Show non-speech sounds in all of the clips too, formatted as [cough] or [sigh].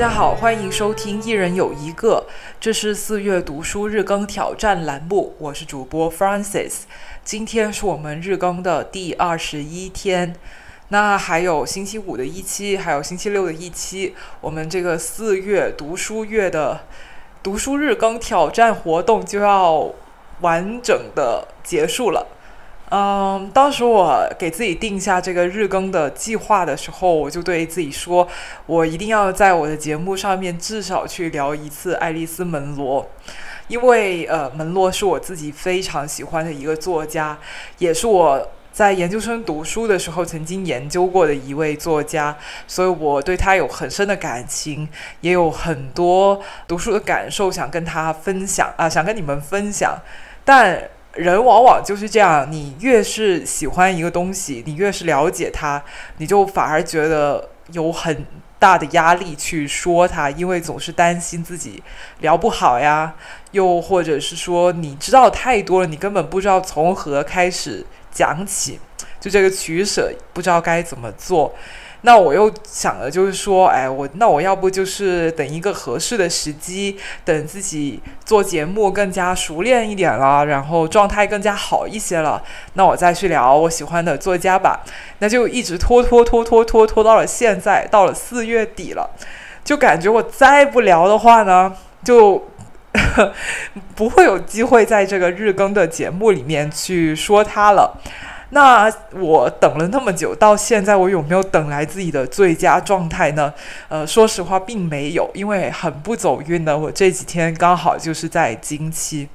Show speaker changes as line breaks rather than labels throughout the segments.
大家好，欢迎收听一人有一个，这是四月读书日更挑战栏目，我是主播 Francis。今天是我们日更的第二十一天，那还有星期五的一期，还有星期六的一期，我们这个四月读书月的读书日更挑战活动就要完整的结束了。嗯，当时我给自己定下这个日更的计划的时候，我就对自己说，我一定要在我的节目上面至少去聊一次爱丽丝·门罗，因为呃，门罗是我自己非常喜欢的一个作家，也是我在研究生读书的时候曾经研究过的一位作家，所以我对他有很深的感情，也有很多读书的感受想跟他分享啊，想跟你们分享，但。人往往就是这样，你越是喜欢一个东西，你越是了解它，你就反而觉得有很大的压力去说它，因为总是担心自己聊不好呀，又或者是说你知道太多了，你根本不知道从何开始讲起，就这个取舍不知道该怎么做。那我又想的就是说，哎，我那我要不就是等一个合适的时机，等自己做节目更加熟练一点了，然后状态更加好一些了，那我再去聊我喜欢的作家吧。那就一直拖拖拖拖拖拖到了现在，到了四月底了，就感觉我再不聊的话呢，就 [laughs] 不会有机会在这个日更的节目里面去说它了。那我等了那么久，到现在我有没有等来自己的最佳状态呢？呃，说实话，并没有，因为很不走运的。我这几天刚好就是在经期，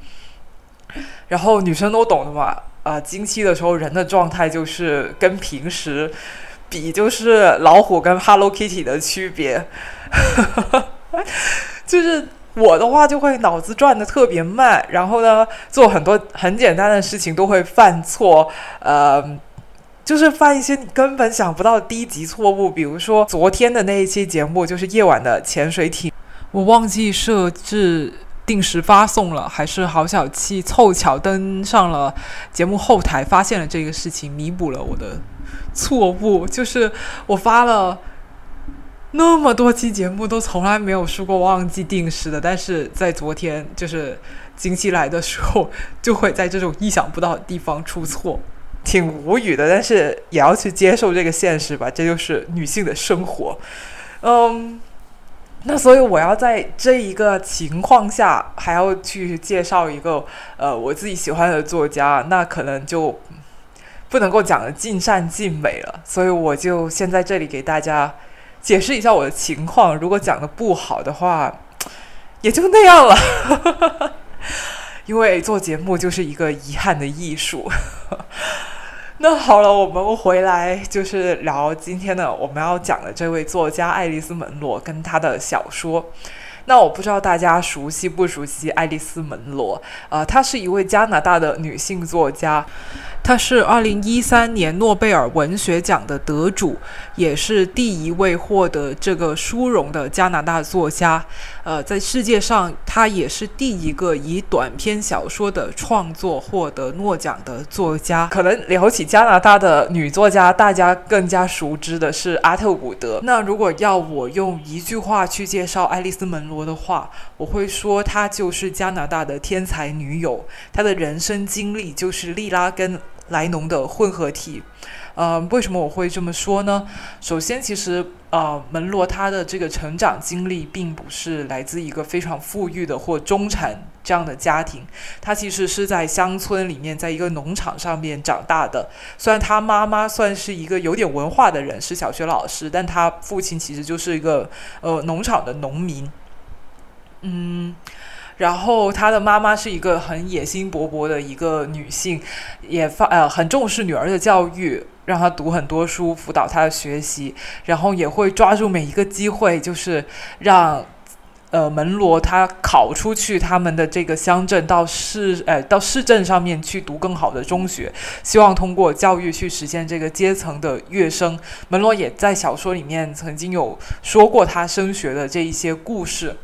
然后女生都懂的嘛。啊，经期的时候人的状态就是跟平时比，就是老虎跟 Hello Kitty 的区别，[laughs] 就是。我的话就会脑子转的特别慢，然后呢，做很多很简单的事情都会犯错，呃，就是犯一些你根本想不到低级错误。比如说昨天的那一期节目，就是夜晚的潜水艇，我忘记设置定时发送了，还是好小气，凑巧登上了节目后台，发现了这个事情，弥补了我的错误，就是我发了。那么多期节目都从来没有说过忘记定时的，但是在昨天就是经期来的时候，就会在这种意想不到的地方出错，挺无语的。但是也要去接受这个现实吧，这就是女性的生活。嗯，那所以我要在这一个情况下还要去介绍一个呃我自己喜欢的作家，那可能就不能够讲的尽善尽美了。所以我就先在这里给大家。解释一下我的情况，如果讲的不好的话，也就那样了。[laughs] 因为做节目就是一个遗憾的艺术。[laughs] 那好了，我们回来就是聊今天的我们要讲的这位作家爱丽丝·门罗跟他的小说。那我不知道大家熟悉不熟悉爱丽丝·门罗？呃，她是一位加拿大的女性作家。她是二零一三年诺贝尔文学奖的得主，也是第一位获得这个殊荣的加拿大作家。呃，在世界上，她也是第一个以短篇小说的创作获得诺奖的作家。可能聊起加拿大的女作家，大家更加熟知的是阿特伍德。那如果要我用一句话去介绍爱丽丝·门罗的话，我会说她就是加拿大的天才女友。她的人生经历就是利拉跟莱农的混合体，呃，为什么我会这么说呢？首先，其实呃，门罗他的这个成长经历并不是来自一个非常富裕的或中产这样的家庭，他其实是在乡村里面，在一个农场上面长大的。虽然他妈妈算是一个有点文化的人，是小学老师，但他父亲其实就是一个呃农场的农民，嗯。然后他的妈妈是一个很野心勃勃的一个女性，也发呃很重视女儿的教育，让她读很多书，辅导她的学习，然后也会抓住每一个机会，就是让呃门罗他考出去他们的这个乡镇到市呃到市镇上面去读更好的中学，希望通过教育去实现这个阶层的跃升。门罗也在小说里面曾经有说过他升学的这一些故事，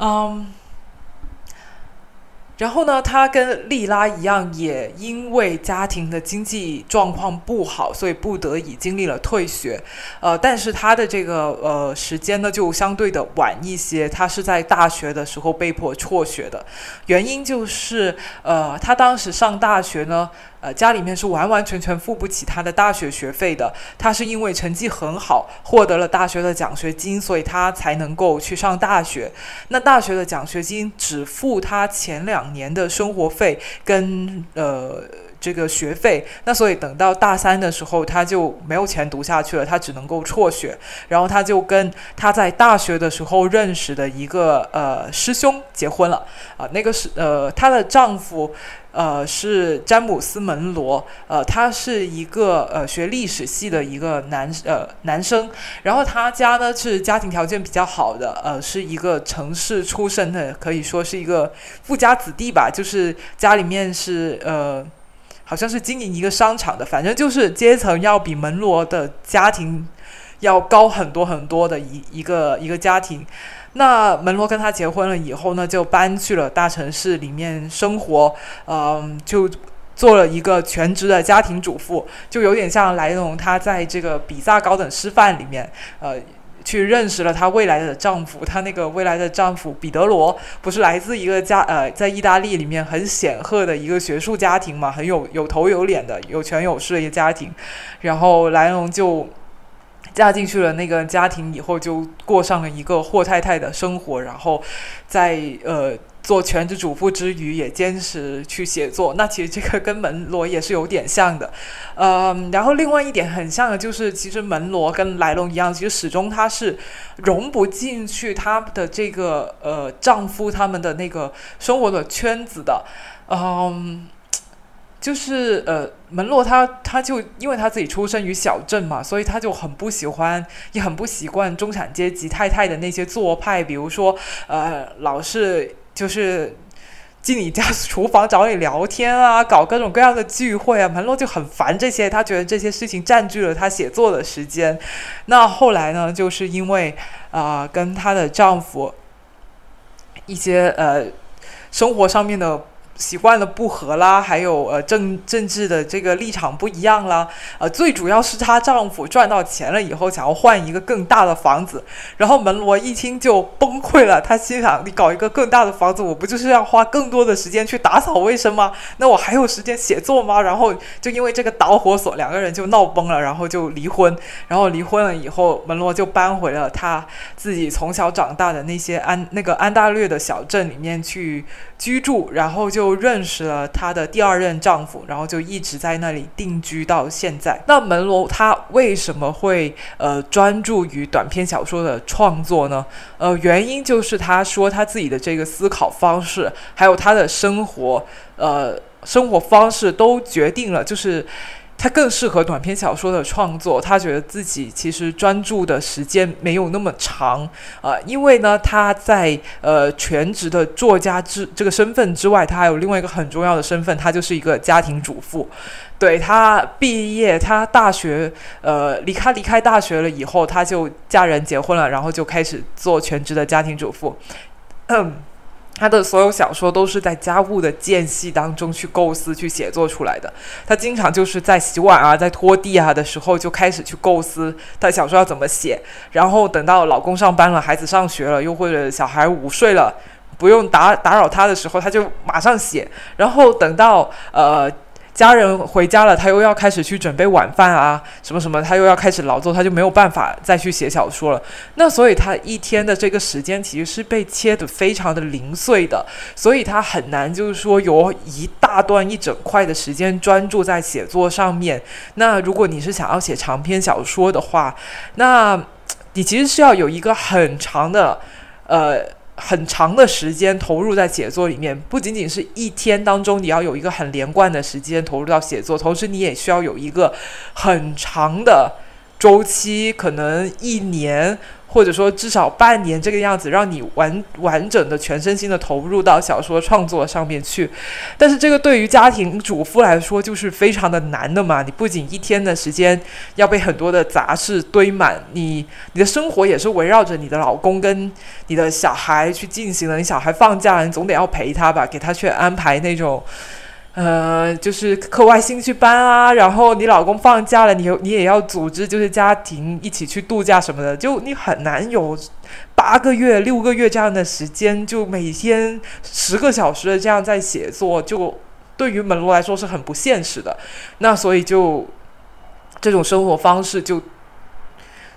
嗯。然后呢，他跟莉拉一样，也因为家庭的经济状况不好，所以不得已经历了退学。呃，但是他的这个呃时间呢，就相对的晚一些。他是在大学的时候被迫辍学的，原因就是呃，他当时上大学呢。呃，家里面是完完全全付不起他的大学学费的。他是因为成绩很好，获得了大学的奖学金，所以他才能够去上大学。那大学的奖学金只付他前两年的生活费跟呃。这个学费，那所以等到大三的时候，他就没有钱读下去了，他只能够辍学。然后他就跟他在大学的时候认识的一个呃师兄结婚了啊，那个是呃她的丈夫呃是詹姆斯门罗，呃他是一个呃学历史系的一个男呃男生，然后他家呢是家庭条件比较好的，呃是一个城市出身的，可以说是一个富家子弟吧，就是家里面是呃。好像是经营一个商场的，反正就是阶层要比门罗的家庭要高很多很多的一一个一个家庭。那门罗跟他结婚了以后呢，就搬去了大城市里面生活，嗯，就做了一个全职的家庭主妇，就有点像莱农他在这个比萨高等师范里面，呃。去认识了她未来的丈夫，她那个未来的丈夫彼得罗不是来自一个家呃，在意大利里面很显赫的一个学术家庭嘛，很有有头有脸的有权有势的一个家庭，然后莱农就嫁进去了那个家庭以后，就过上了一个霍太太的生活，然后在呃。做全职主妇之余，也坚持去写作。那其实这个跟门罗也是有点像的，嗯。然后另外一点很像的就是，其实门罗跟莱龙一样，其实始终她是融不进去她的这个呃丈夫他们的那个生活的圈子的，嗯。就是呃，门罗他他就因为他自己出生于小镇嘛，所以他就很不喜欢，也很不习惯中产阶级太太的那些做派，比如说呃，老是。就是进你家厨房找你聊天啊，搞各种各样的聚会啊，门罗就很烦这些，他觉得这些事情占据了他写作的时间。那后来呢，就是因为啊，跟她的丈夫一些呃生活上面的。习惯的不合啦，还有呃政政治的这个立场不一样啦，呃最主要是她丈夫赚到钱了以后想要换一个更大的房子，然后门罗一听就崩溃了，他心想你搞一个更大的房子，我不就是要花更多的时间去打扫卫生吗？那我还有时间写作吗？然后就因为这个导火索，两个人就闹崩了，然后就离婚。然后离婚了以后，门罗就搬回了他自己从小长大的那些安那个安大略的小镇里面去居住，然后就。认识了她的第二任丈夫，然后就一直在那里定居到现在。那门罗她为什么会呃专注于短篇小说的创作呢？呃，原因就是她说她自己的这个思考方式，还有她的生活呃生活方式都决定了，就是。他更适合短篇小说的创作。他觉得自己其实专注的时间没有那么长啊，因为呢，他在呃全职的作家之这个身份之外，他还有另外一个很重要的身份，他就是一个家庭主妇。对他毕业，他大学呃离开离开大学了以后，他就嫁人结婚了，然后就开始做全职的家庭主妇。嗯。他的所有小说都是在家务的间隙当中去构思、去写作出来的。他经常就是在洗碗啊、在拖地啊的时候就开始去构思他小说要怎么写，然后等到老公上班了、孩子上学了，又或者小孩午睡了，不用打打扰他的时候，他就马上写。然后等到呃。家人回家了，他又要开始去准备晚饭啊，什么什么，他又要开始劳作，他就没有办法再去写小说了。那所以他一天的这个时间其实是被切得非常的零碎的，所以他很难就是说有一大段一整块的时间专注在写作上面。那如果你是想要写长篇小说的话，那你其实是要有一个很长的，呃。很长的时间投入在写作里面，不仅仅是一天当中你要有一个很连贯的时间投入到写作，同时你也需要有一个很长的周期，可能一年。或者说至少半年这个样子，让你完完整的全身心的投入到小说创作上面去。但是这个对于家庭主妇来说就是非常的难的嘛。你不仅一天的时间要被很多的杂事堆满，你你的生活也是围绕着你的老公跟你的小孩去进行的。你小孩放假了，你总得要陪他吧，给他去安排那种。呃，就是课外兴趣班啊，然后你老公放假了，你你也要组织，就是家庭一起去度假什么的，就你很难有八个月、六个月这样的时间，就每天十个小时的这样在写作，就对于门罗来说是很不现实的。那所以就这种生活方式就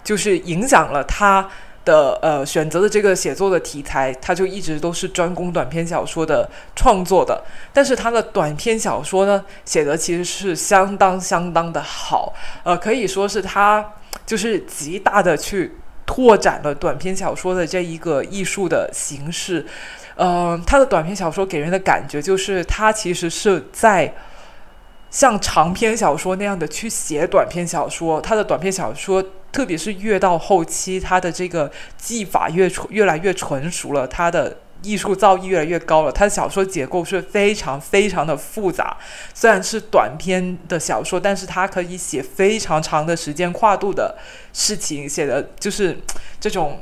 就是影响了他。的呃选择的这个写作的题材，他就一直都是专攻短篇小说的创作的。但是他的短篇小说呢，写的其实是相当相当的好，呃，可以说是他就是极大的去拓展了短篇小说的这一个艺术的形式。嗯，他的短篇小说给人的感觉就是他其实是在。像长篇小说那样的去写短篇小说，他的短篇小说，特别是越到后期，他的这个技法越，越来越纯熟了，他的艺术造诣越来越高了。他的小说结构是非常非常的复杂，虽然是短篇的小说，但是他可以写非常长的时间跨度的事情，写的就是这种。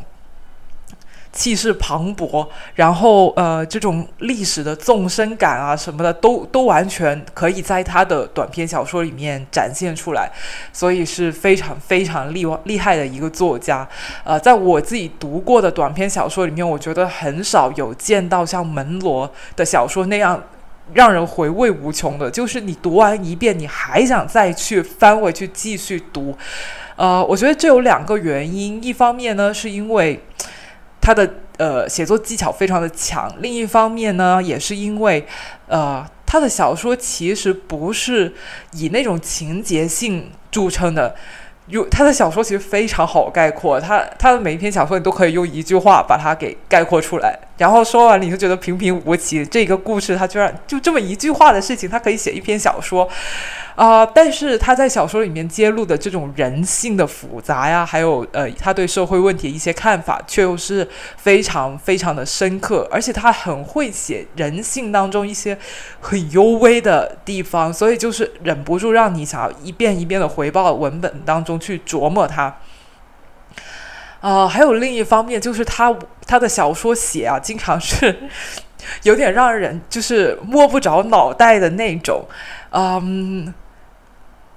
气势磅礴，然后呃，这种历史的纵深感啊什么的，都都完全可以在他的短篇小说里面展现出来，所以是非常非常厉厉害的一个作家。呃，在我自己读过的短篇小说里面，我觉得很少有见到像门罗的小说那样让人回味无穷的，就是你读完一遍，你还想再去翻回去继续读。呃，我觉得这有两个原因，一方面呢，是因为。他的呃写作技巧非常的强，另一方面呢，也是因为，呃，他的小说其实不是以那种情节性著称的，有他的小说其实非常好概括，他他的每一篇小说你都可以用一句话把它给概括出来，然后说完你就觉得平平无奇，这个故事他居然就这么一句话的事情，他可以写一篇小说。啊！但是他在小说里面揭露的这种人性的复杂呀，还有呃，他对社会问题一些看法，却又是非常非常的深刻，而且他很会写人性当中一些很幽微的地方，所以就是忍不住让你想要一遍一遍的回报文本当中去琢磨它。啊，还有另一方面就是他他的小说写啊，经常是 [laughs] 有点让人就是摸不着脑袋的那种，嗯。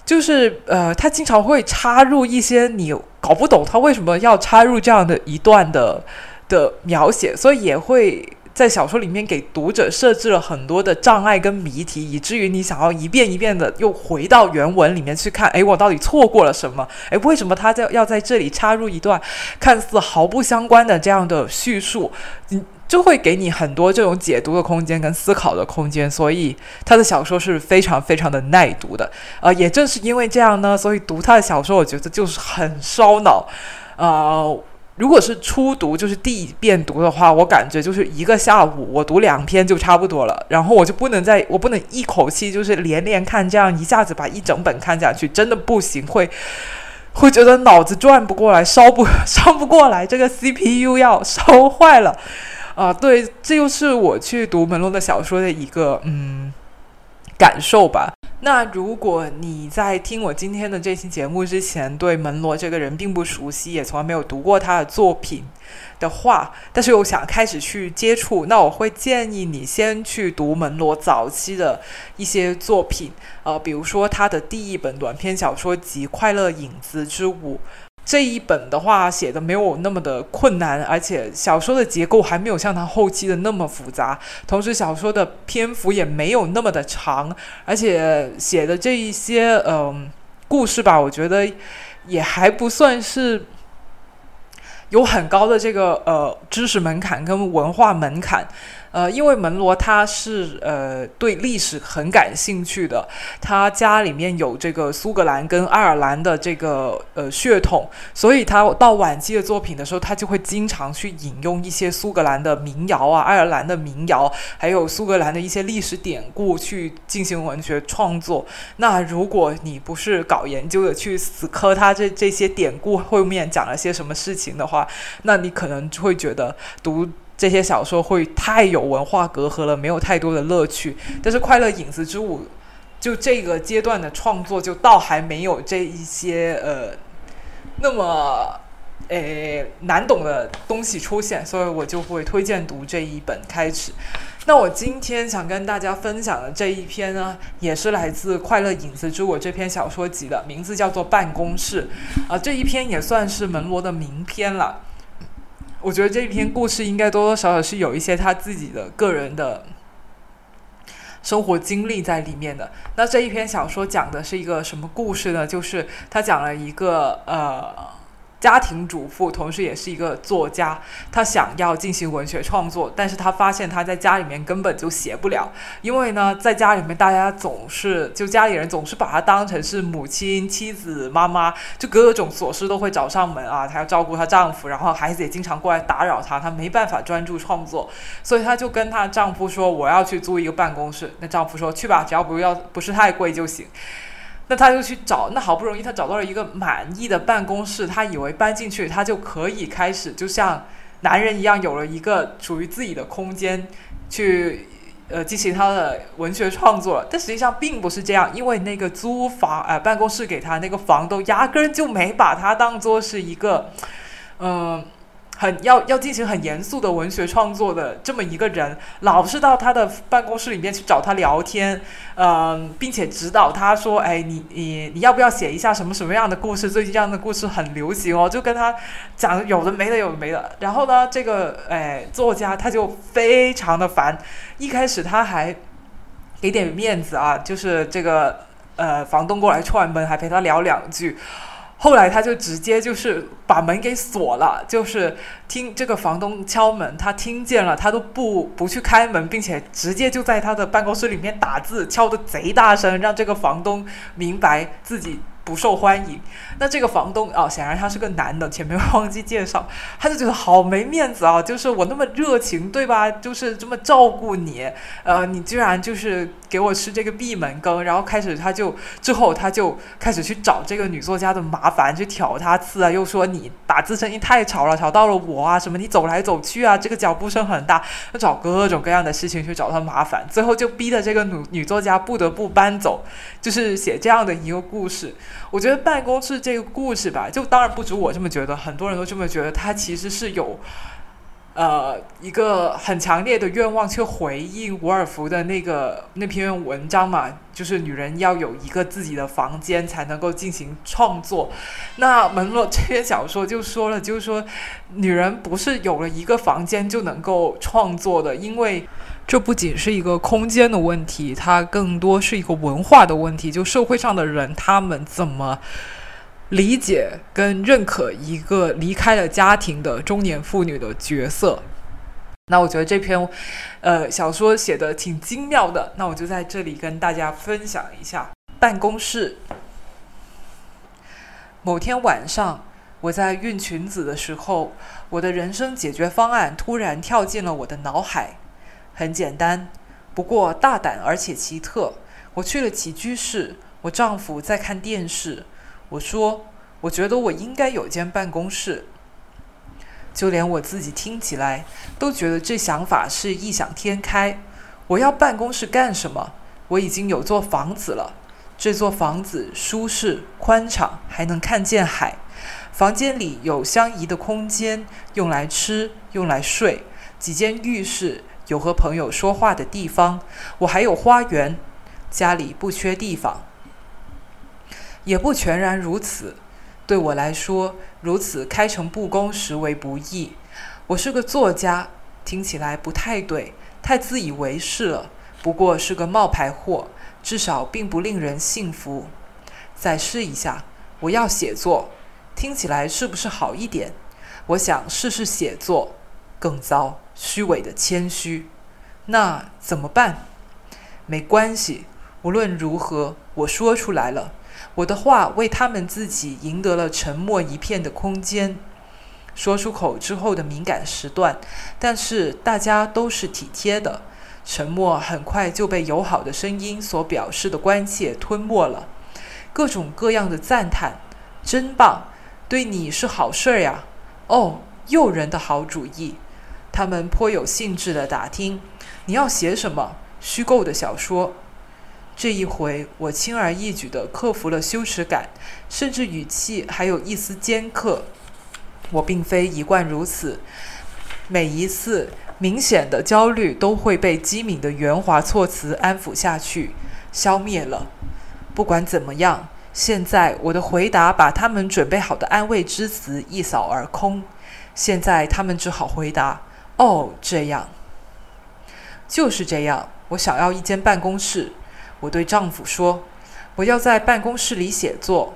就是呃，他经常会插入一些你搞不懂他为什么要插入这样的一段的的描写，所以也会在小说里面给读者设置了很多的障碍跟谜题，以至于你想要一遍一遍的又回到原文里面去看，诶，我到底错过了什么？诶，为什么他在要在这里插入一段看似毫不相关的这样的叙述？嗯。就会给你很多这种解读的空间跟思考的空间，所以他的小说是非常非常的耐读的。呃，也正是因为这样呢，所以读他的小说，我觉得就是很烧脑。呃，如果是初读，就是第一遍读的话，我感觉就是一个下午，我读两篇就差不多了。然后我就不能再，我不能一口气就是连连看，这样一下子把一整本看下去，真的不行，会会觉得脑子转不过来，烧不 [laughs] 烧不过来，这个 CPU 要烧坏了。啊，对，这就是我去读门罗的小说的一个嗯感受吧。那如果你在听我今天的这期节目之前，对门罗这个人并不熟悉，也从来没有读过他的作品的话，但是又想开始去接触，那我会建议你先去读门罗早期的一些作品，呃，比如说他的第一本短篇小说集《快乐影子之舞》。这一本的话写的没有那么的困难，而且小说的结构还没有像他后期的那么复杂，同时小说的篇幅也没有那么的长，而且写的这一些嗯故事吧，我觉得也还不算是有很高的这个呃知识门槛跟文化门槛。呃，因为门罗他是呃对历史很感兴趣的，他家里面有这个苏格兰跟爱尔兰的这个呃血统，所以他到晚期的作品的时候，他就会经常去引用一些苏格兰的民谣啊、爱尔兰的民谣，还有苏格兰的一些历史典故去进行文学创作。那如果你不是搞研究的，去死磕他这这些典故后面讲了些什么事情的话，那你可能会觉得读。这些小说会太有文化隔阂了，没有太多的乐趣。但是《快乐影子之舞》就这个阶段的创作，就倒还没有这一些呃那么诶难懂的东西出现，所以我就会推荐读这一本开始。那我今天想跟大家分享的这一篇呢，也是来自《快乐影子之舞》这篇小说集的，名字叫做《办公室》啊，这一篇也算是门罗的名篇了。我觉得这篇故事应该多多少少是有一些他自己的个人的生活经历在里面的。那这一篇小说讲的是一个什么故事呢？就是他讲了一个呃。家庭主妇，同时也是一个作家。他想要进行文学创作，但是他发现他在家里面根本就写不了，因为呢，在家里面大家总是就家里人总是把他当成是母亲、妻子、妈妈，就各种琐事都会找上门啊。她要照顾她丈夫，然后孩子也经常过来打扰她，她没办法专注创作，所以她就跟她丈夫说：“我要去租一个办公室。”那丈夫说：“去吧，只要不要不是太贵就行。”那他就去找，那好不容易他找到了一个满意的办公室，他以为搬进去他就可以开始，就像男人一样，有了一个属于自己的空间，去呃进行他的文学创作。但实际上并不是这样，因为那个租房呃办公室给他那个房东压根就没把他当做是一个，嗯。很要要进行很严肃的文学创作的这么一个人，老是到他的办公室里面去找他聊天，嗯，并且指导他说：“哎，你你你要不要写一下什么什么样的故事？最近这样的故事很流行哦。”就跟他讲有的没的，有的没的。然后呢，这个哎作家他就非常的烦。一开始他还给点面子啊，就是这个呃房东过来串门，还陪他聊两句。后来他就直接就是把门给锁了，就是听这个房东敲门，他听见了，他都不不去开门，并且直接就在他的办公室里面打字，敲的贼大声，让这个房东明白自己。不受欢迎，那这个房东啊，显然他是个男的，前面忘记介绍，他就觉得好没面子啊，就是我那么热情，对吧？就是这么照顾你，呃，你居然就是给我吃这个闭门羹，然后开始他就之后他就开始去找这个女作家的麻烦，去挑她刺啊，又说你打字声音太吵了，吵到了我啊，什么你走来走去啊，这个脚步声很大，要找各种各样的事情去找他麻烦，最后就逼得这个女女作家不得不搬走，就是写这样的一个故事。我觉得办公室这个故事吧，就当然不止我这么觉得，很多人都这么觉得。他其实是有，呃，一个很强烈的愿望去回应伍尔夫的那个那篇文章嘛，就是女人要有一个自己的房间才能够进行创作。那门罗这篇小说就说了，就是说，女人不是有了一个房间就能够创作的，因为。这不仅是一个空间的问题，它更多是一个文化的问题。就社会上的人，他们怎么理解跟认可一个离开了家庭的中年妇女的角色？那我觉得这篇呃小说写的挺精妙的，那我就在这里跟大家分享一下。办公室，某天晚上，我在熨裙子的时候，我的人生解决方案突然跳进了我的脑海。很简单，不过大胆而且奇特。我去了起居室，我丈夫在看电视。我说：“我觉得我应该有间办公室。”就连我自己听起来都觉得这想法是异想天开。我要办公室干什么？我已经有座房子了。这座房子舒适、宽敞，还能看见海。房间里有相宜的空间，用来吃，用来睡。几间浴室。有和朋友说话的地方，我还有花园，家里不缺地方，也不全然如此。对我来说，如此开诚布公实为不易。我是个作家，听起来不太对，太自以为是了。不过是个冒牌货，至少并不令人信服。再试一下，我要写作，听起来是不是好一点？我想试试写作，更糟。虚伪的谦虚，那怎么办？没关系，无论如何，我说出来了。我的话为他们自己赢得了沉默一片的空间。说出口之后的敏感时段，但是大家都是体贴的。沉默很快就被友好的声音所表示的关切吞没了。各种各样的赞叹，真棒！对你是好事儿呀。哦，诱人的好主意。他们颇有兴致地打听，你要写什么虚构的小说？这一回，我轻而易举地克服了羞耻感，甚至语气还有一丝尖刻。我并非一贯如此，每一次明显的焦虑都会被机敏的圆滑措辞安抚下去，消灭了。不管怎么样，现在我的回答把他们准备好的安慰之词一扫而空。现在他们只好回答。哦，这样，就是这样。我想要一间办公室。我对丈夫说：“我要在办公室里写作。”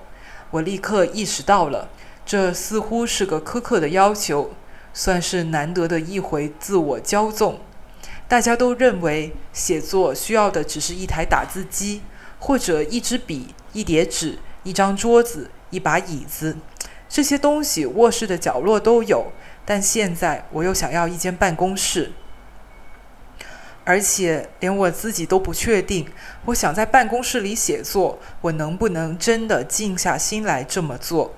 我立刻意识到了，这似乎是个苛刻的要求，算是难得的一回自我骄纵。大家都认为写作需要的只是一台打字机，或者一支笔、一叠纸、一张桌子、一把椅子，这些东西卧室的角落都有。但现在我又想要一间办公室，而且连我自己都不确定，我想在办公室里写作，我能不能真的静下心来这么做？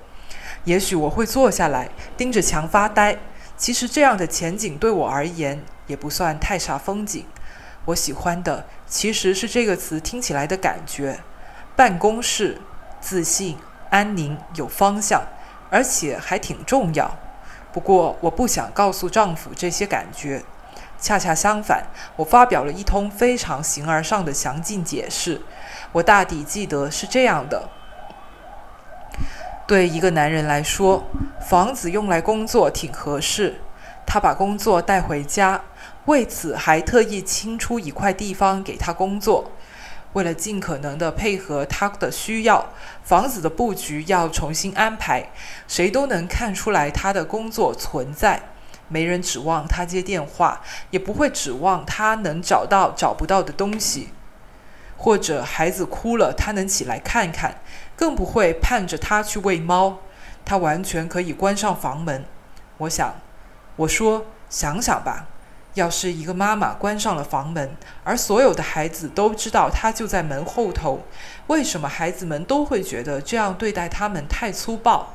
也许我会坐下来盯着墙发呆。其实这样的前景对我而言也不算太煞风景。我喜欢的其实是这个词听起来的感觉：办公室，自信、安宁、有方向，而且还挺重要。不过，我不想告诉丈夫这些感觉。恰恰相反，我发表了一通非常形而上的详尽解释。我大抵记得是这样的：对一个男人来说，房子用来工作挺合适。他把工作带回家，为此还特意清出一块地方给他工作。为了尽可能的配合他的需要，房子的布局要重新安排。谁都能看出来他的工作存在。没人指望他接电话，也不会指望他能找到找不到的东西，或者孩子哭了他能起来看看，更不会盼着他去喂猫。他完全可以关上房门。我想，我说，想想吧。要是一个妈妈关上了房门，而所有的孩子都知道她就在门后头，为什么孩子们都会觉得这样对待他们太粗暴？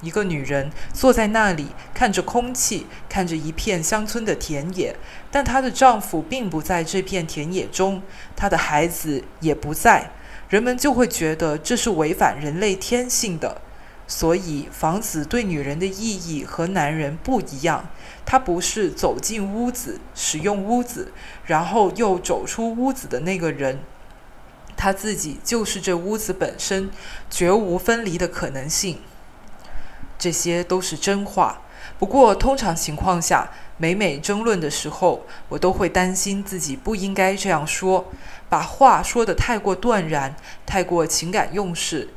一个女人坐在那里，看着空气，看着一片乡村的田野，但她的丈夫并不在这片田野中，她的孩子也不在，人们就会觉得这是违反人类天性的。所以，房子对女人的意义和男人不一样。它不是走进屋子、使用屋子，然后又走出屋子的那个人，他自己就是这屋子本身，绝无分离的可能性。这些都是真话。不过，通常情况下，每每争论的时候，我都会担心自己不应该这样说，把话说得太过断然，太过情感用事。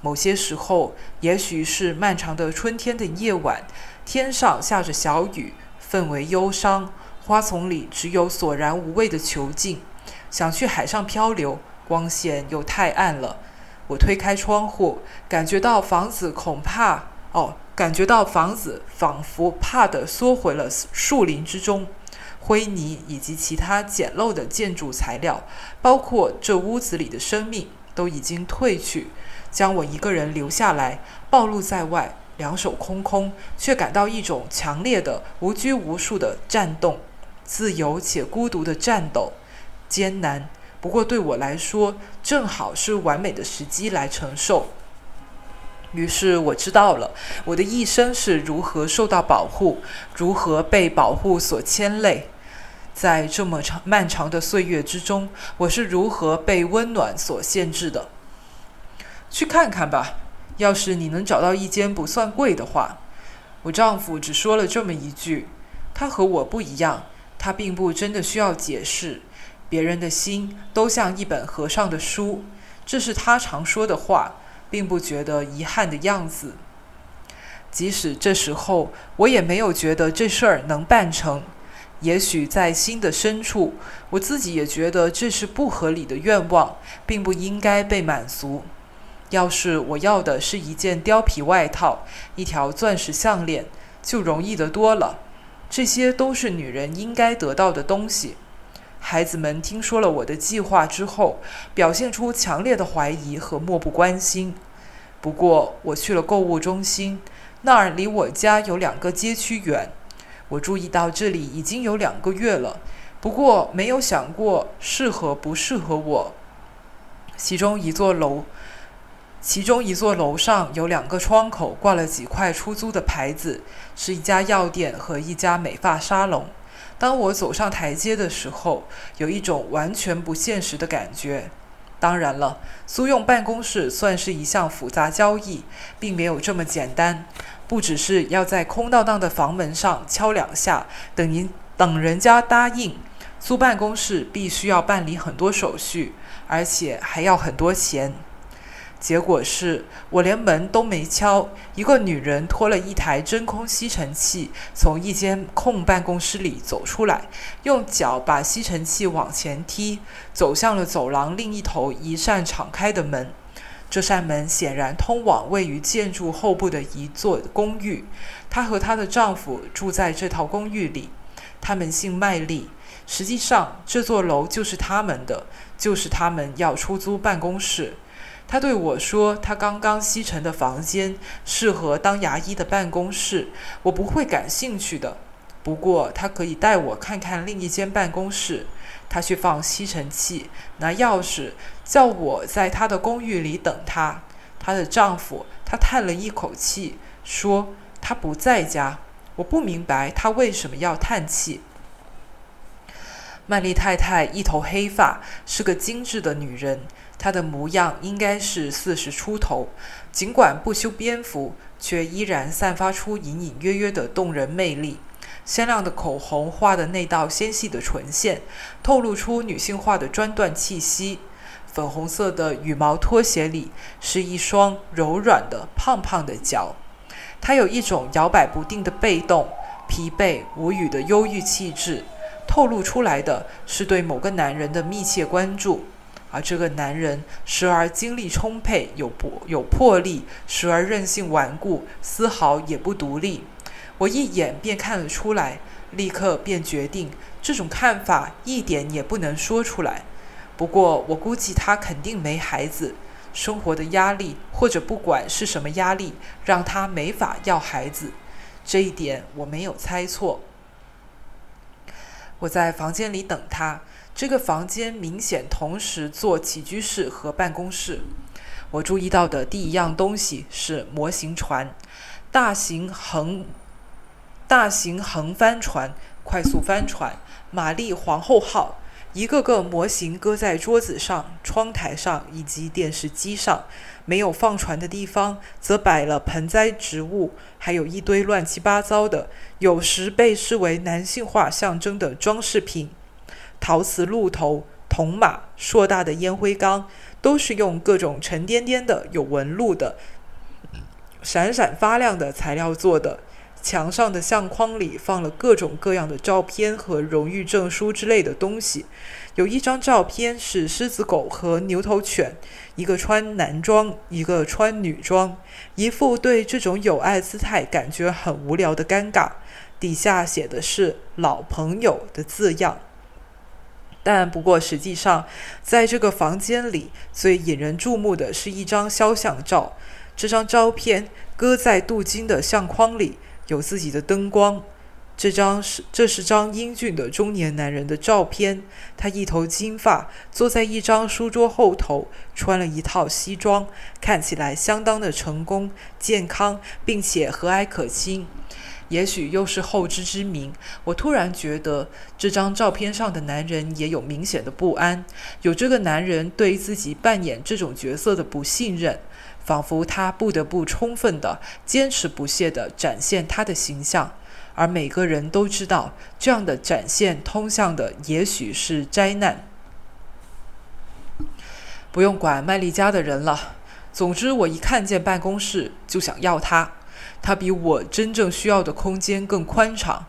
某些时候，也许是漫长的春天的夜晚，天上下着小雨，氛围忧伤，花丛里只有索然无味的囚禁，想去海上漂流，光线又太暗了。我推开窗户，感觉到房子恐怕……哦，感觉到房子仿佛怕的缩回了树林之中，灰泥以及其他简陋的建筑材料，包括这屋子里的生命，都已经褪去。将我一个人留下来，暴露在外，两手空空，却感到一种强烈的、无拘无束的颤动，自由且孤独的颤抖，艰难。不过对我来说，正好是完美的时机来承受。于是我知道了，我的一生是如何受到保护，如何被保护所牵累，在这么长漫长的岁月之中，我是如何被温暖所限制的。去看看吧，要是你能找到一间不算贵的话。我丈夫只说了这么一句。他和我不一样，他并不真的需要解释。别人的心都像一本合上的书，这是他常说的话，并不觉得遗憾的样子。即使这时候，我也没有觉得这事儿能办成。也许在心的深处，我自己也觉得这是不合理的愿望，并不应该被满足。要是我要的是一件貂皮外套、一条钻石项链，就容易得多了。这些都是女人应该得到的东西。孩子们听说了我的计划之后，表现出强烈的怀疑和漠不关心。不过，我去了购物中心，那儿离我家有两个街区远。我注意到这里已经有两个月了，不过没有想过适合不适合我。其中一座楼。其中一座楼上有两个窗口，挂了几块出租的牌子，是一家药店和一家美发沙龙。当我走上台阶的时候，有一种完全不现实的感觉。当然了，租用办公室算是一项复杂交易，并没有这么简单。不只是要在空荡荡的房门上敲两下，等您等人家答应。租办公室必须要办理很多手续，而且还要很多钱。结果是我连门都没敲，一个女人拖了一台真空吸尘器从一间空办公室里走出来，用脚把吸尘器往前踢，走向了走廊另一头一扇敞开的门。这扇门显然通往位于建筑后部的一座公寓。她和她的丈夫住在这套公寓里，他们姓麦丽。实际上，这座楼就是他们的，就是他们要出租办公室。他对我说：“他刚刚吸尘的房间适合当牙医的办公室，我不会感兴趣的。不过他可以带我看看另一间办公室。他去放吸尘器，拿钥匙，叫我在他的公寓里等他。她的丈夫，他叹了一口气，说他不在家。我不明白他为什么要叹气。”曼丽太太一头黑发，是个精致的女人。她的模样应该是四十出头，尽管不修边幅，却依然散发出隐隐约约的动人魅力。鲜亮的口红画的那道纤细的唇线，透露出女性化的专断气息。粉红色的羽毛拖鞋里是一双柔软的胖胖的脚。她有一种摇摆不定的被动、疲惫、无语的忧郁气质，透露出来的是对某个男人的密切关注。而这个男人时而精力充沛，有魄有魄力；时而任性顽固，丝毫也不独立。我一眼便看了出来，立刻便决定，这种看法一点也不能说出来。不过，我估计他肯定没孩子，生活的压力或者不管是什么压力，让他没法要孩子。这一点我没有猜错。我在房间里等他。这个房间明显同时做起居室和办公室。我注意到的第一样东西是模型船，大型横大型横帆船、快速帆船、玛丽皇后号，一个个模型搁在桌子上、窗台上以及电视机上。没有放船的地方，则摆了盆栽植物，还有一堆乱七八糟的，有时被视为男性化象征的装饰品。陶瓷鹿头、铜马、硕大的烟灰缸，都是用各种沉甸甸的、有纹路的、闪闪发亮的材料做的。墙上的相框里放了各种各样的照片和荣誉证书之类的东西。有一张照片是狮子狗和牛头犬，一个穿男装，一个穿女装，一副对这种有爱姿态感觉很无聊的尴尬。底下写的是“老朋友”的字样。但不过，实际上，在这个房间里最引人注目的是一张肖像照。这张照片搁在镀金的相框里，有自己的灯光。这张是这是张英俊的中年男人的照片。他一头金发，坐在一张书桌后头，穿了一套西装，看起来相当的成功、健康，并且和蔼可亲。也许又是后知之明，我突然觉得这张照片上的男人也有明显的不安，有这个男人对自己扮演这种角色的不信任，仿佛他不得不充分的、坚持不懈的展现他的形象，而每个人都知道，这样的展现通向的也许是灾难。不用管麦丽家的人了，总之我一看见办公室就想要他。它比我真正需要的空间更宽敞。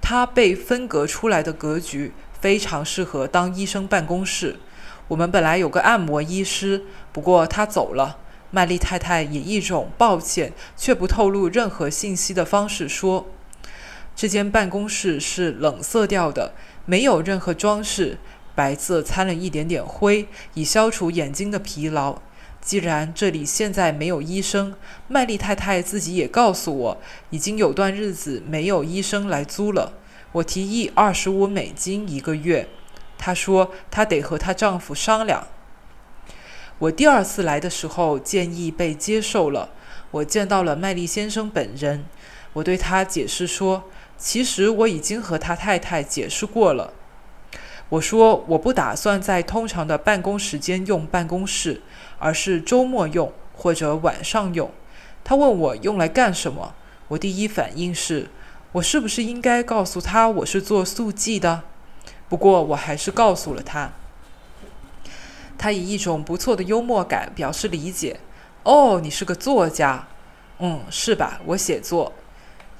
它被分隔出来的格局非常适合当医生办公室。我们本来有个按摩医师，不过他走了。麦丽太太以一种抱歉却不透露任何信息的方式说：“这间办公室是冷色调的，没有任何装饰，白色掺了一点点灰，以消除眼睛的疲劳。既然这里现在没有医生，麦丽太太自己也告诉我，已经有段日子没有医生来租了。我提议二十五美金一个月，她说她得和她丈夫商量。”我第二次来的时候，建议被接受了。我见到了麦丽先生本人，我对他解释说，其实我已经和他太太解释过了。我说我不打算在通常的办公时间用办公室，而是周末用或者晚上用。他问我用来干什么，我第一反应是，我是不是应该告诉他我是做速记的？不过我还是告诉了他。他以一种不错的幽默感表示理解。哦，你是个作家，嗯，是吧？我写作。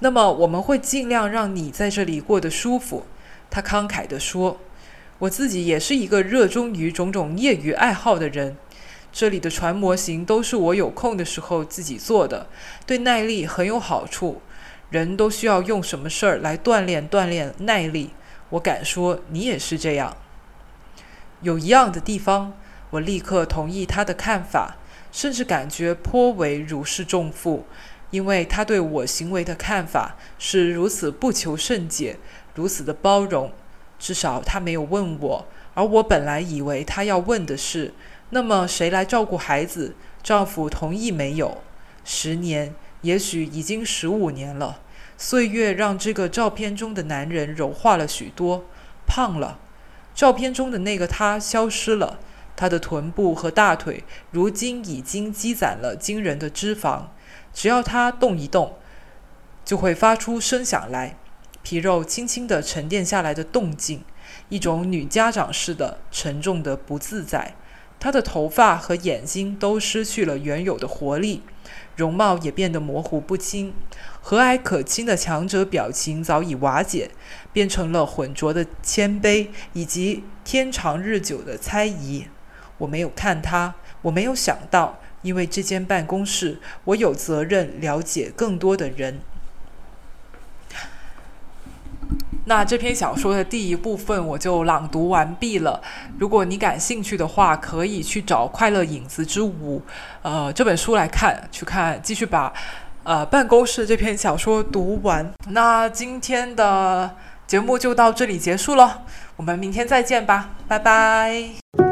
那么我们会尽量让你在这里过得舒服。他慷慨地说：“我自己也是一个热衷于种种业余爱好的人。这里的船模型都是我有空的时候自己做的，对耐力很有好处。人都需要用什么事儿来锻炼锻炼耐力。我敢说你也是这样。有一样的地方。”我立刻同意他的看法，甚至感觉颇为如释重负，因为他对我行为的看法是如此不求甚解，如此的包容。至少他没有问我，而我本来以为他要问的是：那么谁来照顾孩子？丈夫同意没有？十年，也许已经十五年了。岁月让这个照片中的男人柔化了许多，胖了。照片中的那个他消失了。他的臀部和大腿如今已经积攒了惊人的脂肪，只要他动一动，就会发出声响来。皮肉轻轻地沉淀下来的动静，一种女家长似的沉重的不自在。她的头发和眼睛都失去了原有的活力，容貌也变得模糊不清。和蔼可亲的强者表情早已瓦解，变成了浑浊的谦卑以及天长日久的猜疑。我没有看他，我没有想到，因为这间办公室，我有责任了解更多的人。那这篇小说的第一部分我就朗读完毕了。如果你感兴趣的话，可以去找《快乐影子之舞》呃这本书来看，去看，继续把呃办公室这篇小说读完。那今天的节目就到这里结束了，我们明天再见吧，拜拜。